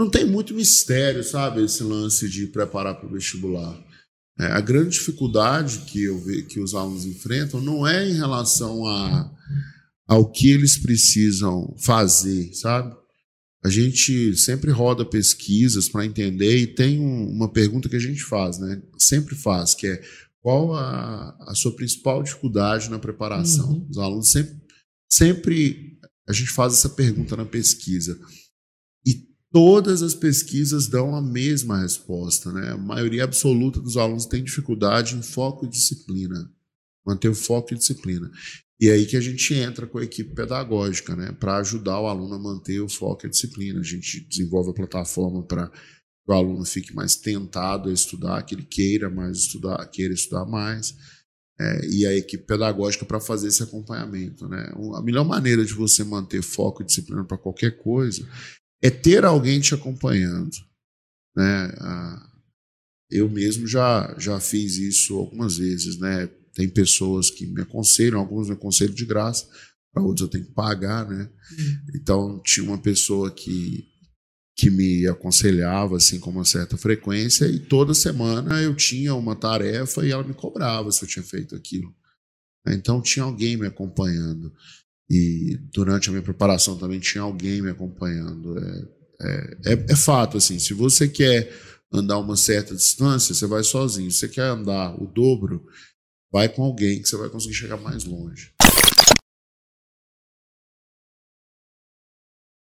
não tem muito mistério, sabe, esse lance de preparar para o vestibular. É, a grande dificuldade que eu vejo que os alunos enfrentam não é em relação a, ao que eles precisam fazer, sabe? A gente sempre roda pesquisas para entender e tem um, uma pergunta que a gente faz, né? Sempre faz, que é qual a, a sua principal dificuldade na preparação? Uhum. Os alunos sempre, sempre a gente faz essa pergunta na pesquisa. E todas as pesquisas dão a mesma resposta, né? A maioria absoluta dos alunos tem dificuldade em foco e disciplina. Manter o foco e disciplina. E é aí que a gente entra com a equipe pedagógica, né, para ajudar o aluno a manter o foco e a disciplina. A gente desenvolve a plataforma para que o aluno fique mais tentado a estudar, que ele queira mais estudar, queira estudar mais. É, e a equipe pedagógica para fazer esse acompanhamento. Né? A melhor maneira de você manter foco e disciplina para qualquer coisa é ter alguém te acompanhando. Né? Eu mesmo já, já fiz isso algumas vezes, né? Tem pessoas que me aconselham, alguns me aconselham de graça, para outros eu tenho que pagar, né? Uhum. Então tinha uma pessoa que que me aconselhava assim com uma certa frequência e toda semana eu tinha uma tarefa e ela me cobrava se eu tinha feito aquilo. Então tinha alguém me acompanhando e durante a minha preparação também tinha alguém me acompanhando. É, é, é, é fato assim, se você quer andar uma certa distância, você vai sozinho. Se você quer andar o dobro, vai com alguém que você vai conseguir chegar mais longe.